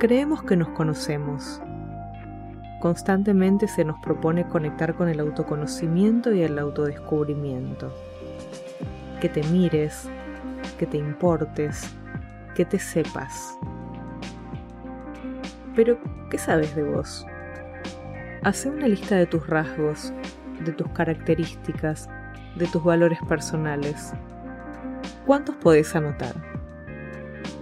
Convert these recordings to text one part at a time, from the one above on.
Creemos que nos conocemos. Constantemente se nos propone conectar con el autoconocimiento y el autodescubrimiento. Que te mires, que te importes, que te sepas. Pero, ¿qué sabes de vos? Hace una lista de tus rasgos, de tus características, de tus valores personales. ¿Cuántos podés anotar?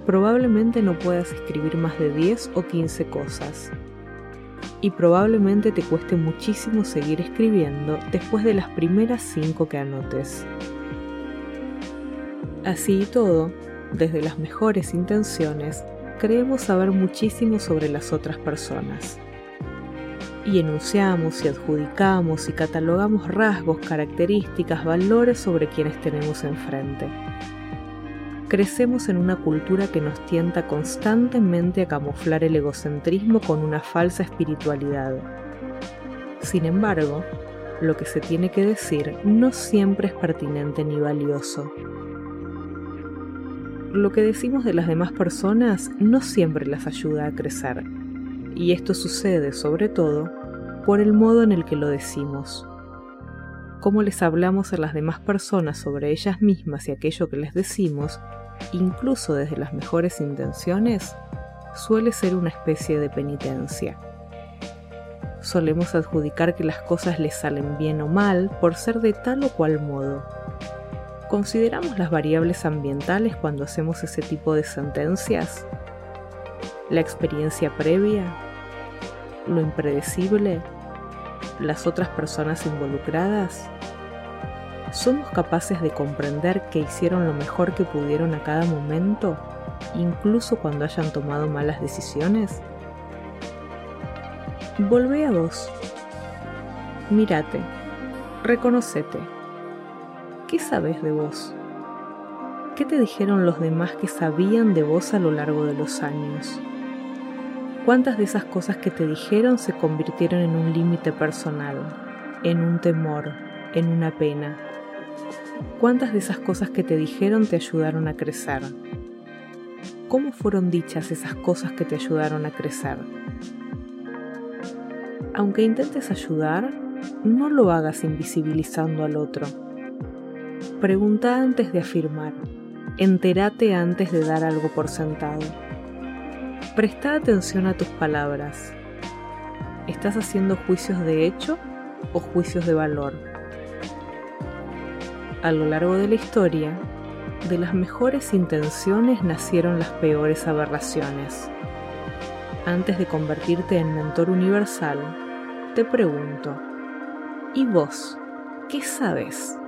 Probablemente no puedas escribir más de 10 o 15 cosas. Y probablemente te cueste muchísimo seguir escribiendo después de las primeras 5 que anotes. Así y todo, desde las mejores intenciones, creemos saber muchísimo sobre las otras personas y enunciamos y adjudicamos y catalogamos rasgos, características, valores sobre quienes tenemos enfrente. Crecemos en una cultura que nos tienta constantemente a camuflar el egocentrismo con una falsa espiritualidad. Sin embargo, lo que se tiene que decir no siempre es pertinente ni valioso. Lo que decimos de las demás personas no siempre las ayuda a crecer, y esto sucede sobre todo por el modo en el que lo decimos. Cómo les hablamos a las demás personas sobre ellas mismas y aquello que les decimos, incluso desde las mejores intenciones, suele ser una especie de penitencia. Solemos adjudicar que las cosas les salen bien o mal por ser de tal o cual modo. ¿Consideramos las variables ambientales cuando hacemos ese tipo de sentencias? ¿La experiencia previa? ¿Lo impredecible? Las otras personas involucradas? ¿Somos capaces de comprender que hicieron lo mejor que pudieron a cada momento, incluso cuando hayan tomado malas decisiones? Volvé a vos. Mírate. Reconocete. ¿Qué sabes de vos? ¿Qué te dijeron los demás que sabían de vos a lo largo de los años? ¿Cuántas de esas cosas que te dijeron se convirtieron en un límite personal, en un temor, en una pena? ¿Cuántas de esas cosas que te dijeron te ayudaron a crecer? ¿Cómo fueron dichas esas cosas que te ayudaron a crecer? Aunque intentes ayudar, no lo hagas invisibilizando al otro. Pregunta antes de afirmar. Entérate antes de dar algo por sentado. Presta atención a tus palabras. ¿Estás haciendo juicios de hecho o juicios de valor? A lo largo de la historia, de las mejores intenciones nacieron las peores aberraciones. Antes de convertirte en mentor universal, te pregunto, ¿y vos qué sabes?